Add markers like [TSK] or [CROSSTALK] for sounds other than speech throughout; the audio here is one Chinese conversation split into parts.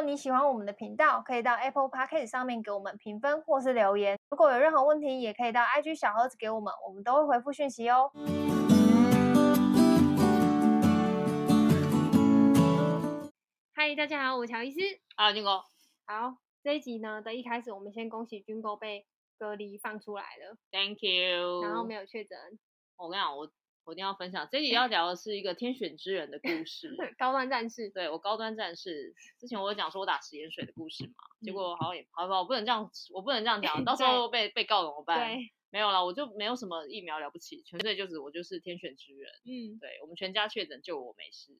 果你喜欢我们的频道，可以到 Apple Podcast 上面给我们评分或是留言。如果有任何问题，也可以到 IG 小盒子给我们，我们都会回复讯息哦。嗨，大家好，我是乔医师。好，军哥。好，这一集呢的一开始，我们先恭喜军哥被隔离放出来了。Thank you。然后没有确诊。我跟你讲，我。我一定要分享，这集要聊的是一个天选之人的故事。[LAUGHS] 高端战士，对，我高端战士，之前我有讲说我打食盐水的故事嘛，嗯、结果好像也好吧，我不能这样，我不能这样讲，[LAUGHS] 到时候被被告怎么办？对。没有啦，我就没有什么疫苗了不起，纯粹就是我就是天选之人。嗯，对，我们全家确诊，就我没事。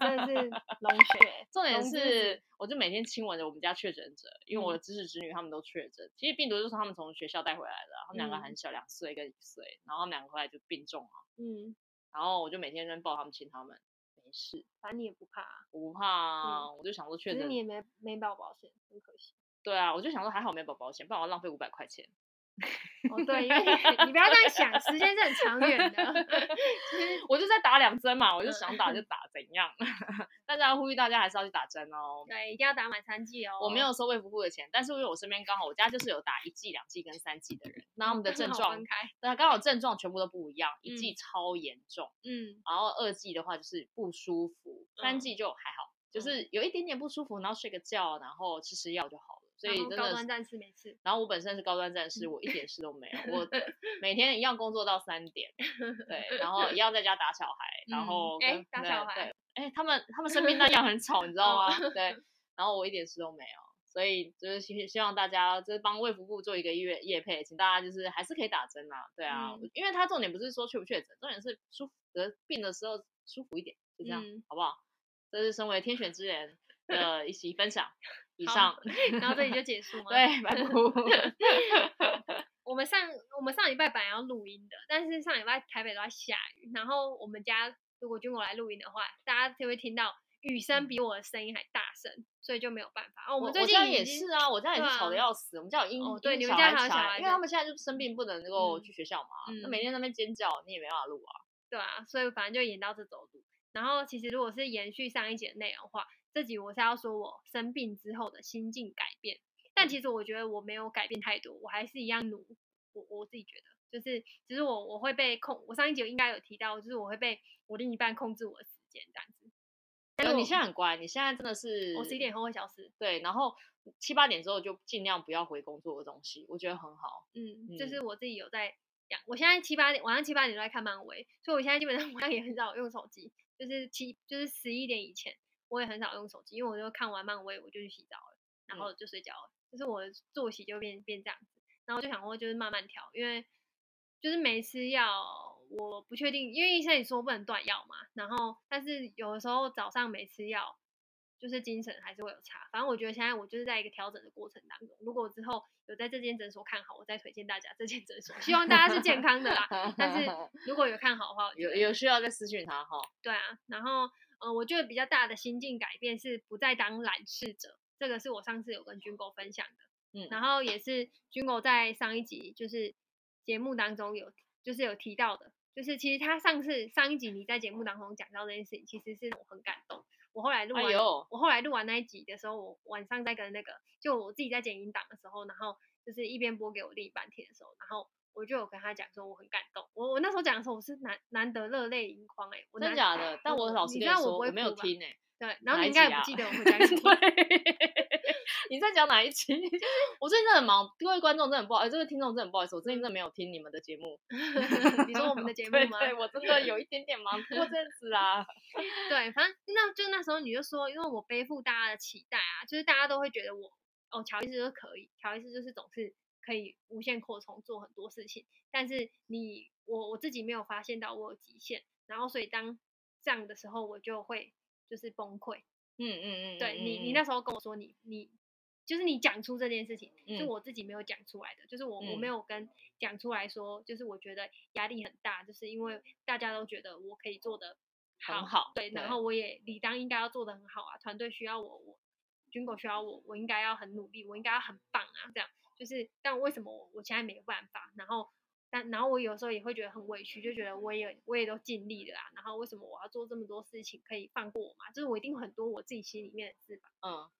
真的是 [LAUGHS] 龙血。重点是，我就每天亲吻着我们家确诊者，因为我的侄子侄女他们都确诊。其实病毒就是他们从学校带回来的，他们两个很小，两岁跟一岁，然后他们两个回来就病重了。嗯，然后我就每天在抱他们亲他们，没事。反正你也不怕。我不怕，我就想说确诊。你也没没保保险，很可惜。对啊，我就想说还好没保保险，不然我浪费五百块钱。哦，对，因为 [LAUGHS] 你不要这样想，时间是很长远的。[LAUGHS] 我就在打两针嘛，我就想打就打，怎样？[LAUGHS] 大家呼吁大家还是要去打针哦。对，一定要打满三剂哦。我没有收卫福部的钱，但是因为我身边刚好我家就是有打一剂、两剂跟三剂的人，那他们的症状，那，刚好症状全部都不一样，一剂超严重，嗯，然后二剂的话就是不舒服，三剂就还好，就是有一点点不舒服，然后睡个觉，然后吃吃药就好了。所以真的，高端战士没事。然后我本身是高端战士，我一点事都没有。我每天一样工作到三点，[LAUGHS] 对，然后一样在家打小孩，然后哎打小孩，对，哎他们他们生病那样很 [LAUGHS] 吵，你知道吗？对，然后我一点事都没有，所以就是希希望大家就是帮卫福部做一个月夜配，请大家就是还是可以打针啊，对啊，因为他重点不是说确不确诊，重点是舒服得病的时候舒服一点，就这样，好不好？这是身为天选之人的一起分享。[LAUGHS] 以上，然后这里就结束 [LAUGHS] 吗？对，拜拜。我们上我们上礼拜本来要录音的，但是上礼拜台北都在下雨，然后我们家如果军哥来录音的话，大家就会听到雨声比我的声音还大声，所以就没有办法。哦，我们最近也是啊，我家也是吵得要死，我们家有婴对，你们家还有小孩，因为他们现在就生病不能够去学校嘛，那每天在那边尖叫，你也没办法录啊。对啊，所以反正就延到这走路。然后其实如果是延续上一节的内容的话。这集我是要说我生病之后的心境改变，但其实我觉得我没有改变太多，我还是一样努。我我自己觉得，就是其实我我会被控，我上一集应该有提到，就是我会被我另一半控制我的时间这样子。但是你现在很乖，你现在真的是我十一点后会消失，对，然后七八点之后就尽量不要回工作的东西，我觉得很好。嗯，就是我自己有在养，我现在七八点晚上七八点都在看漫威，所以我现在基本上 [LAUGHS] 晚上也很少用手机，就是七就是十一点以前。我也很少用手机，因为我就看完漫威我就去洗澡了，然后就睡觉了，嗯、就是我的作息就变变这样子。然后我就想说，就是慢慢调，因为就是没吃药，我不确定，因为医生也说不能断药嘛。然后，但是有的时候早上没吃药，就是精神还是会有差。反正我觉得现在我就是在一个调整的过程当中。如果之后有在这间诊所看好，我再推荐大家这间诊所。希望大家是健康的啦。但是如果有看好的话，有有需要再私讯他哈。对啊，然后。嗯，我觉得比较大的心境改变是不再当懒事者，这个是我上次有跟军狗分享的，嗯，然后也是军狗在上一集就是节目当中有就是有提到的，就是其实他上次上一集你在节目当中讲到这件事情，其实是我很感动。我后来录完，哎、我后来录完那一集的时候，我晚上在跟那个就我自己在剪音档的时候，然后就是一边播给我另一半听的时候，然后。我就有跟他讲说我很感动，我我那时候讲的时候我是难难得热泪盈眶哎，真的假的？但我老实跟你说，我没有听哎。对，然后你应该也不记得我们 [LAUGHS] 讲什么。你在讲哪一期？[LAUGHS] 我最近真的很忙，各位观众真的很不好意思，这位听众真的很不好意思，我最近真的没有听你们的节目。[LAUGHS] 你说我们的节目吗？对，我真的有一点点忙，过阵子啊。对，反正那就那时候你就说，因为我背负大家的期待啊，就是大家都会觉得我哦，乔医师就可以，乔医师就是总是。可以无限扩充做很多事情，但是你我我自己没有发现到我有极限，然后所以当这样的时候，我就会就是崩溃。嗯嗯嗯，对你你那时候跟我说你你就是你讲出这件事情，是我自己没有讲出来的，就是我我没有跟讲出来说，就是我觉得压力很大，就是因为大家都觉得我可以做的很好，对，然后我也理当应该要做的很好啊，团队需要我，我军狗需要我，我应该要很努力，我应该要很棒啊，这样。就是，但为什么我我现在没有办法？然后，但然后我有时候也会觉得很委屈，就觉得我也我也都尽力了啦。然后为什么我要做这么多事情？可以放过我吗？就是我一定很多我自己心里面的事吧。嗯，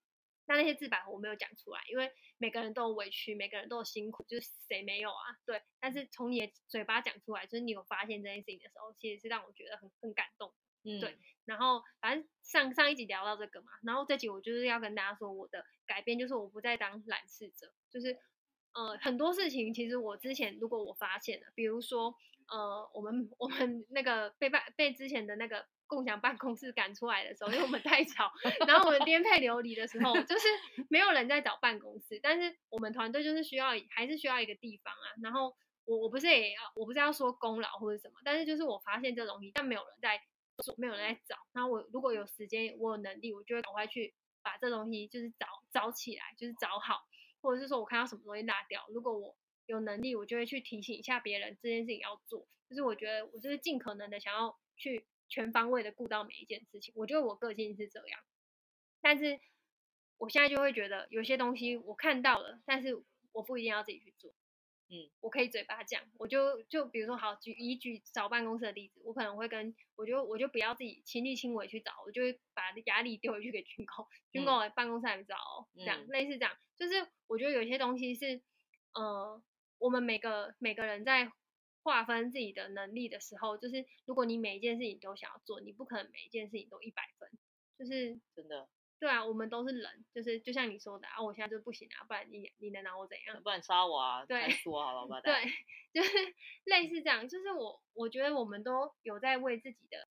但那些自白我没有讲出来，因为每个人都有委屈，每个人都有辛苦，就是谁没有啊？对。但是从你的嘴巴讲出来，就是你有发现这件事情的时候，其实是让我觉得很很感动。嗯，对。然后反正上上一集聊到这个嘛，然后这集我就是要跟大家说我的改变，就是我不再当揽事者，就是呃很多事情其实我之前如果我发现了，比如说呃我们我们那个被办被之前的那个。共享办公室赶出来的时候，因为我们太吵，然后我们颠沛流离的时候，就是没有人在找办公室，但是我们团队就是需要，还是需要一个地方啊。然后我我不是也要，我不是要说功劳或者什么，但是就是我发现这东西，但没有人在做，没有人在找。然后我如果有时间，我有能力，我就会赶快去把这东西就是找找起来，就是找好，或者是说我看到什么东西落掉，如果我有能力，我就会去提醒一下别人这件事情要做。就是我觉得我就是尽可能的想要去。全方位的顾到每一件事情，我觉得我个性是这样，但是我现在就会觉得有些东西我看到了，但是我不一定要自己去做，嗯，我可以嘴巴讲，我就就比如说好举以举找办公室的例子，我可能会跟我就我就不要自己亲力亲为去找，我就会把压力丢回去给军工，军狗办公室还没找，这样、嗯、类似这样，就是我觉得有些东西是呃，我们每个每个人在。划分自己的能力的时候，就是如果你每一件事情都想要做，你不可能每一件事情都一百分，就是真的。对啊，我们都是人，就是就像你说的啊，我现在就不行啊，不然你你能拿我怎样？不然杀我啊！[LAUGHS] 对，说好了吧？对，[LAUGHS] 就是类似这样，就是我我觉得我们都有在为自己的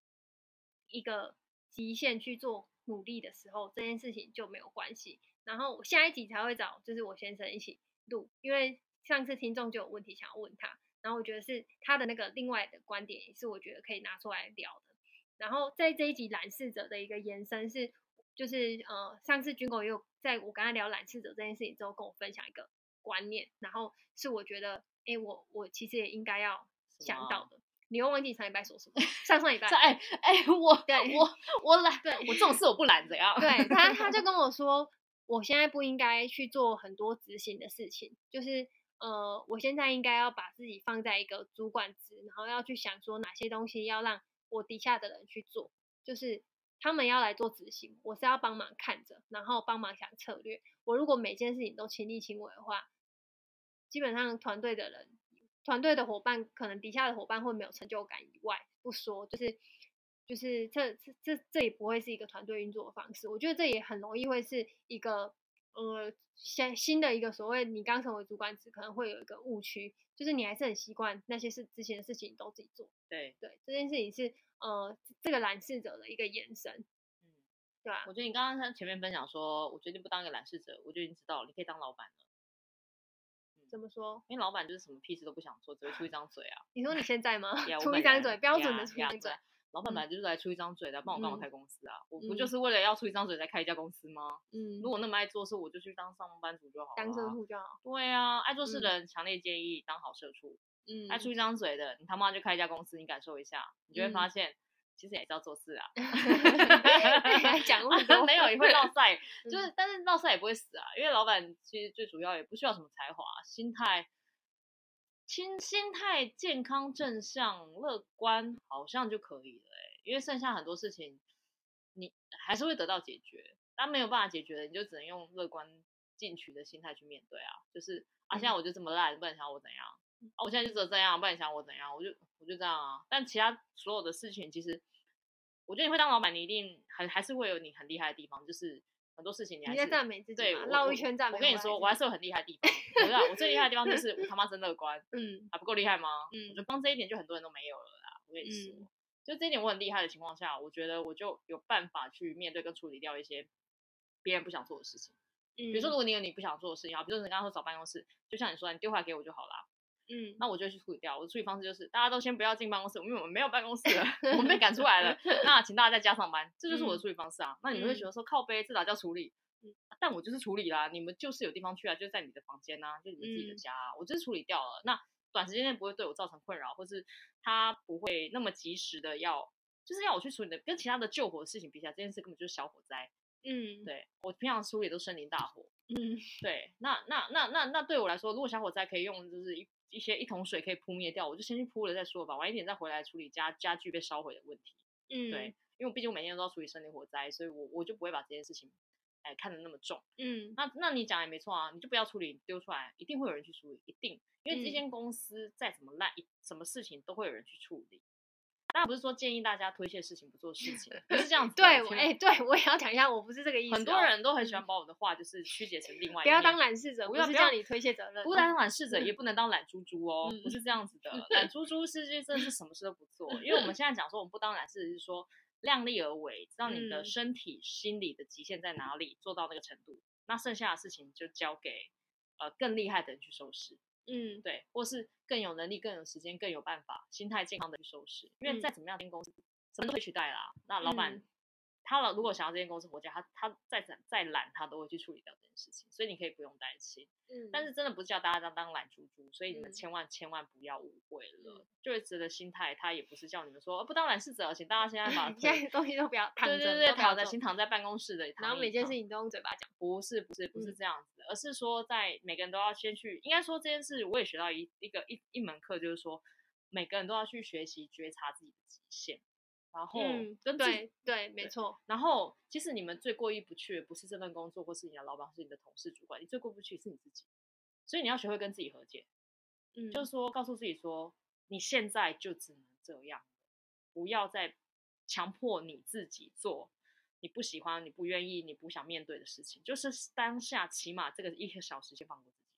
一个极限去做努力的时候，这件事情就没有关系。然后我下一集才会找就是我先生一起录，因为上次听众就有问题想要问他。然后我觉得是他的那个另外的观点，也是我觉得可以拿出来聊的。然后在这一集蓝事者的一个延伸是，就是呃，上次军狗也有在我跟他聊揽事者这件事情之后，跟我分享一个观念，然后是我觉得，哎，我我其实也应该要想到的。么你又忘记上礼拜说什么？[LAUGHS] 上上礼拜，哎哎，我对我我懒，对我这种事我不懒，怎样？对他他就跟我 [LAUGHS] 说，我现在不应该去做很多执行的事情，就是。呃，我现在应该要把自己放在一个主管职，然后要去想说哪些东西要让我底下的人去做，就是他们要来做执行，我是要帮忙看着，然后帮忙想策略。我如果每件事情都亲力亲为的话，基本上团队的人、团队的伙伴，可能底下的伙伴会没有成就感以外，不说，就是就是这这这这也不会是一个团队运作的方式。我觉得这也很容易会是一个。呃，新新的一个所谓你刚成为主管职，可能会有一个误区，就是你还是很习惯那些事之前的事情都自己做。对对，这件事情是呃这个揽事者的一个眼神。嗯，对吧？我觉得你刚刚前面分享说，我决定不当一个揽事者，我就已经知道了，你可以当老板了。怎么说？因为老板就是什么屁事都不想做，只会出一张嘴啊。你说你现在吗？[LAUGHS] Yeah, 出一张嘴，标准的出一张嘴。老板本来就是来出一张嘴的，帮、嗯、我干嘛开公司啊？嗯、我不就是为了要出一张嘴才开一家公司吗？嗯，如果那么爱做事，我就去当上班族就好了。当社畜就好。对啊，爱做事的人强烈建议当好社畜。嗯，爱出一张嘴的，你他妈就开一家公司，你感受一下，你就会发现，嗯、其实也是要做事啊。[LAUGHS] 讲 [LAUGHS] 没有也会落赛，[LAUGHS] 就是但是落赛也不会死啊，因为老板其实最主要也不需要什么才华，心态。心心态健康、正向、乐观，好像就可以了哎。因为剩下很多事情，你还是会得到解决。但没有办法解决的，你就只能用乐观进取的心态去面对啊。就是啊，现在我就这么烂，不然想我怎样？啊，我现在就只有这样，不然想我怎样？我就我就这样啊。但其他所有的事情，其实我觉得你会当老板，你一定还还是会有你很厉害的地方，就是。很多事情你还是赞美自己，对，绕一圈赞美。我跟你说，我还是有很厉害的地方。我知道，我最厉害的地方就是 [LAUGHS] 我他妈真乐观。嗯，还不够厉害吗？嗯，我觉得光这一点就很多人都没有了啦。我跟你说，嗯、就这一点我很厉害的情况下，我觉得我就有办法去面对跟处理掉一些别人不想做的事情。嗯，比如说如果你有你不想做的事情，啊，比如说你刚刚说找办公室，就像你说，你丢回来给我就好了。嗯，那我就去处理掉。我的处理方式就是，大家都先不要进办公室，因为我们没有办公室了，[LAUGHS] 我们被赶出来了。[LAUGHS] 那请大家在家上班，这就是我的处理方式啊。嗯、那你们会觉得说，靠背，这哪叫处理？嗯，但我就是处理啦。你们就是有地方去啊，就在你的房间啊，就你们自己的家啊。嗯、我就是处理掉了。那短时间内不会对我造成困扰，或是他不会那么及时的要，就是要我去处理的。跟其他的救火的事情比起来，这件事根本就是小火灾。嗯，对，我平常处理都森林大火。嗯，对，那那那那那对我来说，如果小火灾可以用，就是一。一些一桶水可以扑灭掉，我就先去扑了再说吧，晚一点再回来处理家家具被烧毁的问题。嗯，对，因为我毕竟我每天都要处理森林火灾，所以我我就不会把这件事情哎看得那么重。嗯，那那你讲也没错啊，你就不要处理，丢出来一定会有人去处理，一定，因为这间公司再怎么烂，什么事情都会有人去处理。当然不是说建议大家推卸事情不做事情，不是这样子。对，哎、欸，对我也要讲一下，我不是这个意思、哦。很多人都很喜欢把我的话就是曲解成另外一个。不要当懒事者，不是叫你推卸责任。不当懒事者，也不能当懒猪猪哦，不是这样子的。懒猪猪是就真的是什么事都不做，因为我们现在讲说我们不当懒事者，是说量力而为，知道你的身体、心理的极限在哪里，做到那个程度，那剩下的事情就交给呃更厉害的人去收拾。嗯，对，或是更有能力、更有时间、更有办法、心态健康的去收拾。因为再怎么样，这间公司什么都会取代啦。那老板、嗯、他老如果想要这间公司活下，他他再怎再懒，他都会去处理掉这件事情。所以你可以不用担心。嗯，但是真的不是叫大家当当懒猪猪，所以你们千万千万不要误会了。就会觉得心态，他也不是叫你们说不当懒事者，请大家现在把 [LAUGHS] 现在东西都不要躺着，对对对，躺在心躺在办公室的，然后每件事情都用嘴巴讲。不是不是不是这样子的。而是说，在每个人都要先去，应该说这件事，我也学到一一个一一门课，就是说，每个人都要去学习觉察自己的极限，然后跟、嗯、对对没错。然后，其实你们最过意不去的不是这份工作，或是你的老板，或是你的同事、主管，你最过不去是你自己。所以你要学会跟自己和解，嗯，就是说告诉自己说，你现在就只能这样，不要再强迫你自己做。你不喜欢、你不愿意、你不想面对的事情，就是当下起码这个一个小时先放过自己。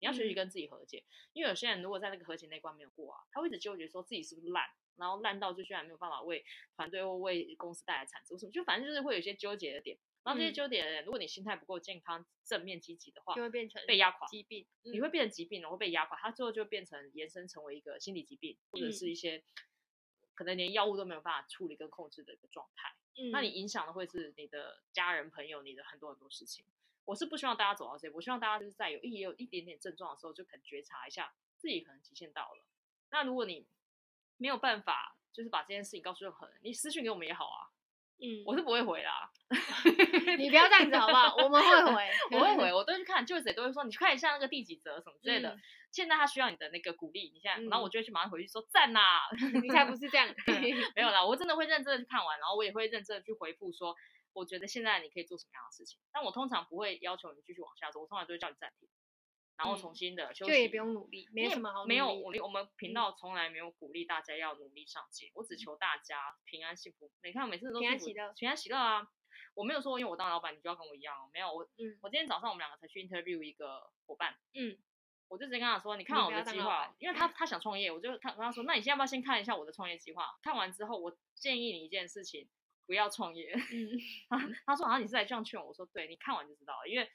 你要学习跟自己和解，嗯、因为有些人如果在那个和解那关没有过啊，他会一直纠结说自己是不是烂，然后烂到就居然没有办法为团队或为公司带来产值，什么就反正就是会有一些纠结的点。然后这些纠结的人，嗯、如果你心态不够健康、正面积极的话，就会变成被压垮疾病。嗯、你会变成疾病，然后被压垮，它最后就变成延伸成为一个心理疾病，或者是一些、嗯、可能连药物都没有办法处理跟控制的一个状态。嗯、那你影响的会是你的家人、朋友，你的很多很多事情。我是不希望大家走到这一步，我希望大家就是在有一有一点点症状的时候，就可能觉察一下自己可能极限到了。那如果你没有办法，就是把这件事情告诉任何人，你私信给我们也好啊。嗯，我是不会回啦。你不要这样子好不好？[LAUGHS] 我们会回，我会回，[LAUGHS] 我都去看，就是谁都会说，你去看一下那个第几则什么之类的。嗯现在他需要你的那个鼓励，你现在，嗯、然后我就会去马上回去说赞呐，[LAUGHS] 你才不是这样，没有啦，我真的会认真的去看完，然后我也会认真的去回复说，我觉得现在你可以做什么样的事情，但我通常不会要求你继续往下做，我通常都会叫你暂停，然后重新的休息，就也不用努力，没什么好努力，没有我我们频道从来没有鼓励大家要努力上进，我只求大家平安幸福，你看我每次都平安喜乐，平安喜乐啊，我没有说因为我当老板你就要跟我一样，没有我，嗯，我今天早上我们两个才去 interview 一个伙伴，嗯。我就直接跟他说：“你看我的计划，因为他他想创业，我就他跟他说：那你现在要不要先看一下我的创业计划？看完之后，我建议你一件事情，不要创业。[LAUGHS] 嗯，他说好像你是来这样劝我，我说对，你看完就知道了，因为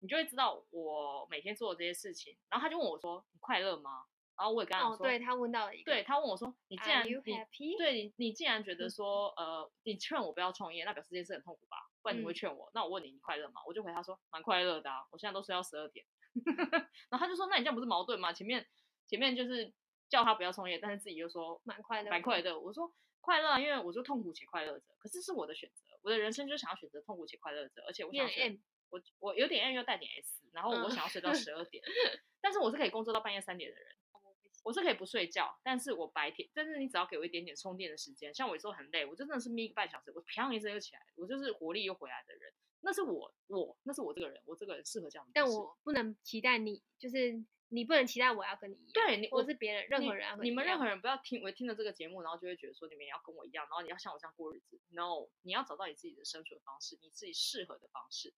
你就会知道我每天做的这些事情。然后他就问我说：你快乐吗？然后我也跟他说：哦，对他问到了一个，对他问我说：你既然?你对你你既然觉得说呃，你劝我不要创业，那表示这件事很痛苦吧？不然你会劝我？嗯、那我问你，你快乐吗？我就回他说：蛮快乐的啊，我现在都睡到十二点。”然后他就说：“那你这样不是矛盾吗？前面前面就是叫他不要创业，但是自己又说蛮快乐，蛮快乐。我说快乐啊，因为我就痛苦且快乐着，可是是我的选择，我的人生就想要选择痛苦且快乐着，而且我想选我我有点 M 又带点 S，然后我想要睡到十二点，嗯、[LAUGHS] 但是我是可以工作到半夜三点的人，我是可以不睡觉，但是我白天，但是你只要给我一点点充电的时间，像我有时候很累，我就真的是眯个半小时，我啪一声就起来，我就是活力又回来的人。”那是我，我那是我这个人，我这个人适合这样。但我不能期待你，就是你不能期待我要跟你一样。对，你我是别人，任何人你，你们任何人不要听我听了这个节目，然后就会觉得说你们也要跟我一样，然后你要像我这样过日子。No，你要找到你自己的生存方式，你自己适合的方式。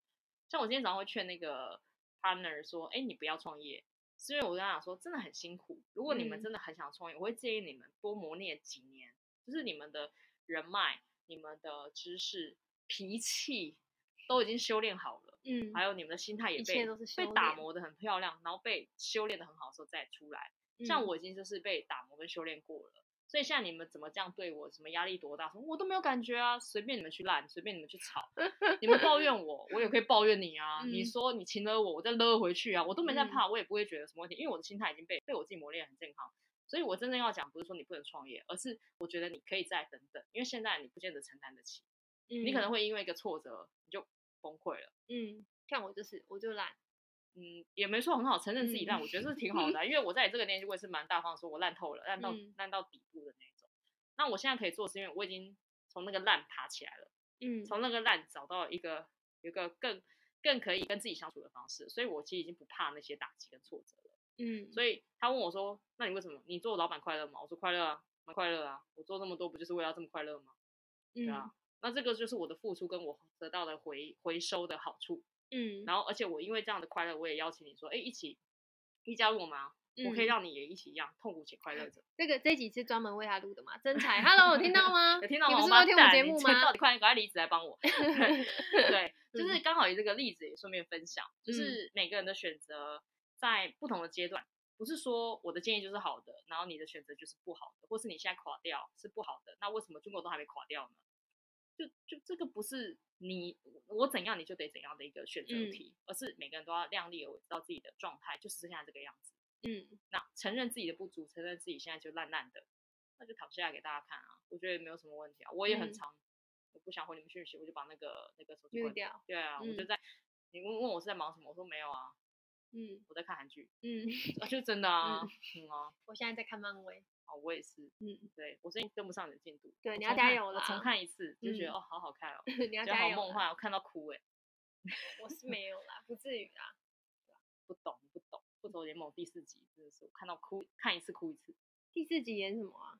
像我今天早上会劝那个 partner 说，哎，你不要创业，是因为我跟他讲说真的很辛苦。如果你们真的很想创业，嗯、我会建议你们多磨练几年，就是你们的人脉、你们的知识、脾气。都已经修炼好了，嗯，还有你们的心态也被被打磨的很漂亮，然后被修炼的很好的时候再出来。嗯、像我已经就是被打磨跟修炼过了，所以现在你们怎么这样对我，什么压力多大，我都没有感觉啊，随便你们去烂，随便你们去吵，[LAUGHS] 你们抱怨我，我也可以抱怨你啊。嗯、你说你请了我，我再勒回去啊，我都没在怕，我也不会觉得什么问题，因为我的心态已经被被我自己磨练很健康。所以我真正要讲不是说你不能创业，而是我觉得你可以再等等，因为现在你不见得承担得起，嗯、你可能会因为一个挫折你就。崩溃了，嗯，像我就是，我就烂，嗯，也没说，很好，承认自己烂，嗯、我觉得是挺好的，因为我在这个年纪，我也是蛮大方，说我烂透了，烂到烂、嗯、到底部的那种。那我现在可以做，是因为我已经从那个烂爬起来了，嗯，从那个烂找到一个有一个更更可以跟自己相处的方式，所以我其实已经不怕那些打击跟挫折了。嗯，所以他问我说：“那你为什么你做老板快乐吗？”我说：“快乐啊，蛮快乐啊，我做这么多不就是为了这么快乐吗？”对啊，那这个就是我的付出跟我得到的回回收的好处。嗯，然后而且我因为这样的快乐，我也邀请你说：“哎，一起一加入我吗？”我可以让你也一起一样痛苦且快乐着。这个这集是专门为他录的嘛？真才，Hello，有听到吗？[LAUGHS] 有听到吗？你不是要听我节目吗？到底快点，赶快离职来帮我。[LAUGHS] [LAUGHS] 对，就是刚好有这个例子也顺便分享，就是每个人的选择在不同的阶段，不是说我的建议就是好的，然后你的选择就是不好的，或是你现在垮掉是不好的，那为什么中国都还没垮掉呢？就就这个不是你我怎样你就得怎样的一个选择题，而是每个人都要量力而为，知道自己的状态就是现在这个样子。嗯，那承认自己的不足，承认自己现在就烂烂的，那就躺下来给大家看啊，我觉得也没有什么问题啊。我也很常，嗯、我不想回你们讯息，我就把那个那个手机关掉。对啊，嗯、我就在你问问我是在忙什么，我说没有啊，嗯，我在看韩剧，嗯，[LAUGHS] 啊，就真的啊，嗯，嗯啊，[LAUGHS] 我现在在看漫威，啊，我也是，嗯，对我最近跟不上你的进度，对，你要加油了，我重看一次就觉得、嗯、哦，好好看哦，[LAUGHS] 你要加油，好梦幻，我看到哭哎，我是 [LAUGHS] 没有啦，不至于啦，不懂不懂。复仇联盟第四集真的是我看到哭，看一次哭一次。第四集演什么啊？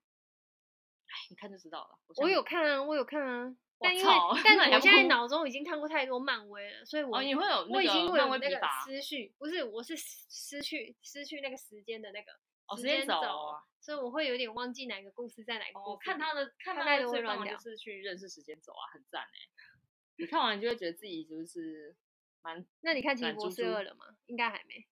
哎，你看就知道了。我，我有看啊，我有看啊。但因为，但我现在脑中已经看过太多漫威了，所以我、哦、你会有我已经会有那个思绪，不是，我是失去失去那个时间的那个时间轴、哦，所以我会有点忘记哪个故事在哪个故事。哦、看他的看他的最棒就是去认识时间走啊，很赞哎。你看完你就会觉得自己就是蛮……那你看《奇异博士二》了吗？应该还没。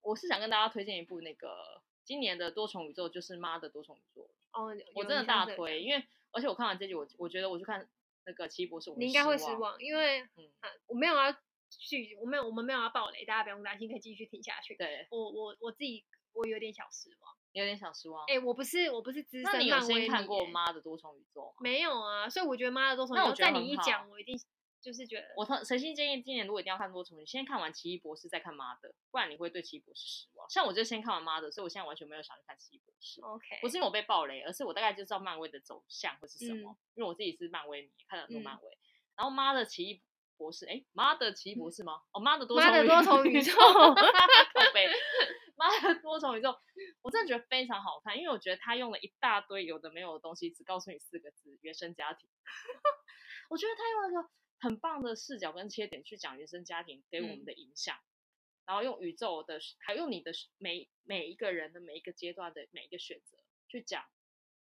我是想跟大家推荐一部那个今年的多重宇宙，就是妈的多重宇宙哦，我真的大推，因为而且我看完这集，我我觉得我去看那个奇异博士，我你应该会失望，因为嗯，我没有要去，我没有，我们没有要爆雷，大家不用担心，可以继续听下去。对，我我我自己我有点小失望，有点小失望。哎，我不是我不是资深那你有先看过妈的多重宇宙吗？没有啊，所以我觉得妈的多重宇宙，在你一讲，我一定。就是觉得，我诚心建议今年如果一定要看多重，你先看完奇异博士再看妈的，不然你会对奇异博士失望。像我就先看完妈的，所以我现在完全没有想去看奇异博士。OK，不是因为我被暴雷，而是我大概就知道漫威的走向会是什么，嗯、因为我自己是漫威迷，看了很多漫威。嗯、然后妈的奇异博士，哎，妈的奇异博士吗？嗯、哦，妈的多重宇宙，妈的多重宇宙，靠北，[LAUGHS] 妈的多重宇宙，我真的觉得非常好看，因为我觉得他用了一大堆有的没有的东西，只告诉你四个字：原生家庭。[LAUGHS] 我觉得他用了个。很棒的视角跟切点去讲原生家庭给我们的影响，嗯、然后用宇宙的，还用你的每每一个人的每一个阶段的每一个选择去讲，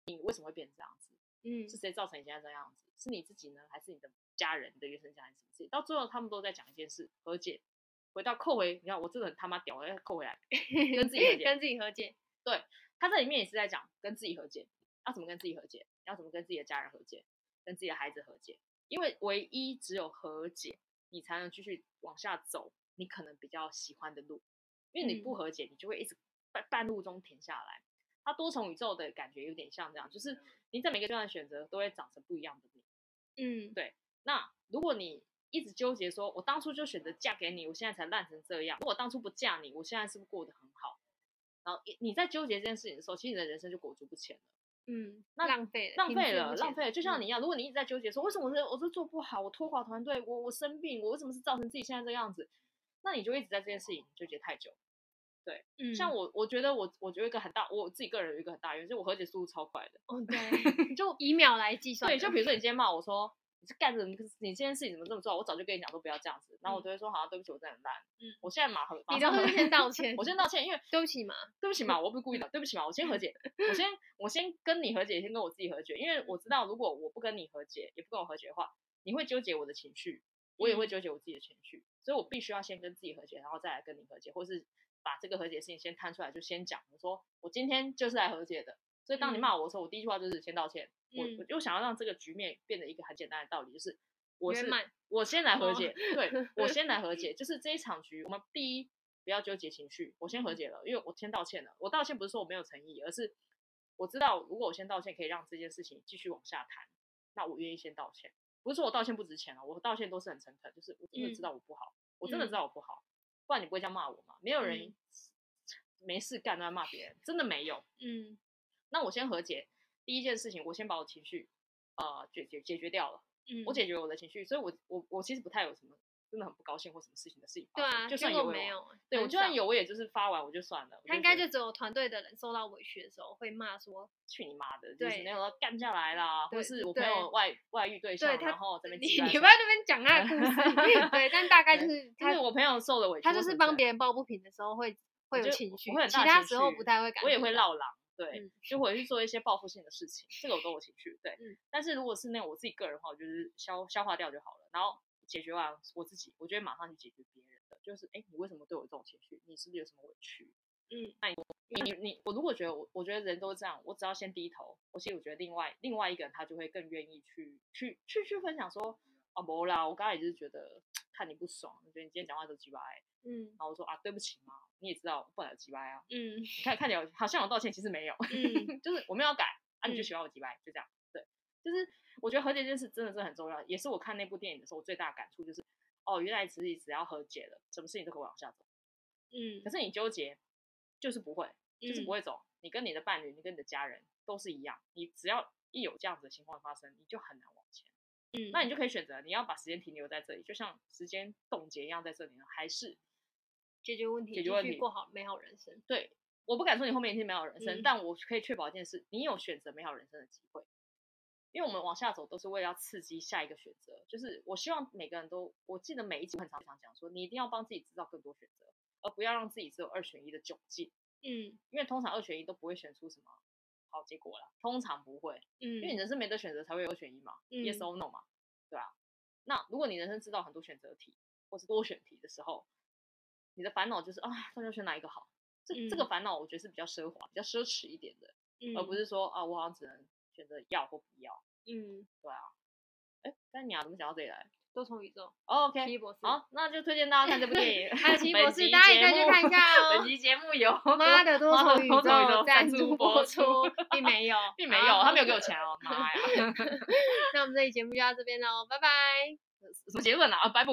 你为什么会变成这样子？嗯，是谁造成你现在这样子？是你自己呢，还是你的家人的原生家庭？到最后他们都在讲一件事，和解，回到扣回，你看我真的很他妈屌，我要扣回来，跟自己和解，跟自己和解。对，他这里面也是在讲跟自己和解，要怎么跟自己和解？要怎么跟自己的家人和解？跟自己的孩子和解？因为唯一只有和解，你才能继续往下走。你可能比较喜欢的路，因为你不和解，你就会一直半半路中停下来。它多重宇宙的感觉有点像这样，就是你在每个阶段选择都会长成不一样的你。嗯，对。那如果你一直纠结说，我当初就选择嫁给你，我现在才烂成这样。如果当初不嫁你，我现在是不是过得很好？然后你在纠结这件事情的时候，其实你的人生就裹足不前了。嗯，那浪费了浪费了，浪费了，就像你一样，如果你一直在纠结说，为什么我这我这做不好，我拖垮团队，我我生病，我为什么是造成自己现在这样子？那你就一直在这件事情纠结太久。对，嗯，像我，我觉得我，我觉得一个很大，我自己个人有一个很大原因，就是我和解速度超快的。哦，对，[LAUGHS] 就以秒来计算。对，就比如说你今天骂我说。你是干什么，你这件事情怎么这么做？我早就跟你讲，说不要这样子。然后我就会说，好像对不起，我真的很烂。嗯，我现在马上，你都会先道歉。我先道歉，因为对不起嘛，对不起嘛，我不是故意的，[LAUGHS] 对不起嘛，我先和解。我先，我先跟你和解，先跟我自己和解，因为我知道，如果我不跟你和解，也不跟我和解的话，你会纠结我的情绪，我也会纠结我自己的情绪，所以我必须要先跟自己和解，然后再来跟你和解，或是把这个和解的事情先摊出来，就先讲。我说我今天就是来和解的。所以当你骂我的时候，我第一句话就是先道歉。我我就想要让这个局面变得一个很简单的道理，就是。我是我先来和解，哦、对，我先来和解，就是这一场局，我们第一不要纠结情绪，我先和解了，因为我先道歉了。我道歉不是说我没有诚意，而是我知道如果我先道歉可以让这件事情继续往下谈，那我愿意先道歉。不是说我道歉不值钱了，我道歉都是很诚恳，就是我真的知道我不好，嗯、我真的知道我不好，不然你不会这样骂我嘛？没有人没事干都要骂别人，真的没有。嗯，那我先和解，第一件事情，我先把我情绪。呃解解解决掉了，嗯，我解决我的情绪，所以我我我其实不太有什么。真的很不高兴或什么事情的事情发生，对啊，就算有没有，对我就算有，我也就是发完我就算了。他应该就只有团队的人受到委屈的时候会骂说：“去你妈的！”就是那种干下来啦，或是我朋友外外遇对象，然后这边你你不要这边讲他的故事，[LAUGHS] 对，但大概就是就是我朋友受了委屈，他就是帮别人抱不平的时候会会有情绪，其他时候不太会感，我也会闹狼，对，就会去做一些报复性的事情，这个我都有情绪，对，但是如果是那种我自己个人的话，我就是消消化掉就好了，然后。解决完我自己，我就会马上去解决别人的。就是，哎，你为什么对我这种情绪？你是不是有什么委屈？嗯，那你你你你，我如果觉得我，我觉得人都是这样，我只要先低头，我其实我觉得另外另外一个人他就会更愿意去去去去分享说，啊，没啦，我刚才也就是觉得 [TSK] 看你不爽，我觉得你今天讲话都鸡巴，嗯，然后我说啊，对不起嘛，你也知道我本来鸡巴啊，嗯，你看看起来好像有道歉，其实没有，嗯，[LAUGHS] 就是我没有改，啊，你就喜欢我鸡歪，就这样，对，就是我觉得和解这件事真的是很重要，也是我看那部电影的时候我最大的感触就是。哦，原来自己只要和解了，什么事情都可以往下走。嗯，可是你纠结，就是不会，就是不会走。嗯、你跟你的伴侣，你跟你的家人都是一样，你只要一有这样子的情况发生，你就很难往前。嗯，那你就可以选择，你要把时间停留在这里，就像时间冻结一样在这里呢，还是解决问题，解决问题，过好美好人生。对，我不敢说你后面一定美好人生，嗯、但我可以确保一件事，你有选择美好人生的机会。因为我们往下走都是为了要刺激下一个选择，就是我希望每个人都，我记得每一集很常常讲说，你一定要帮自己制造更多选择，而不要让自己只有二选一的窘境。嗯，因为通常二选一都不会选出什么好结果了，通常不会。嗯，因为你人生没得选择才会有二选一嘛，嗯，yes or no 嘛，对吧？那如果你人生知道很多选择题或是多选题的时候，你的烦恼就是啊，到底要选哪一个好？这、嗯、这个烦恼我觉得是比较奢华、比较奢侈一点的，嗯、而不是说啊，我好像只能。选择要或不要，嗯，对啊，哎，但你啊，怎么想到这里来？多重宇宙，OK，奇异博士，好，那就推荐大家看这部电影，[LAUGHS] 还有奇异博士，大家也可以去看一下哦。本期节目由 [LAUGHS] 妈的多重宇宙赞助播出，并没有，并没有，他没有给我钱哦，妈呀！[LAUGHS] 那我们这期节目就到这边喽，拜拜。什么结论啊？拜拜。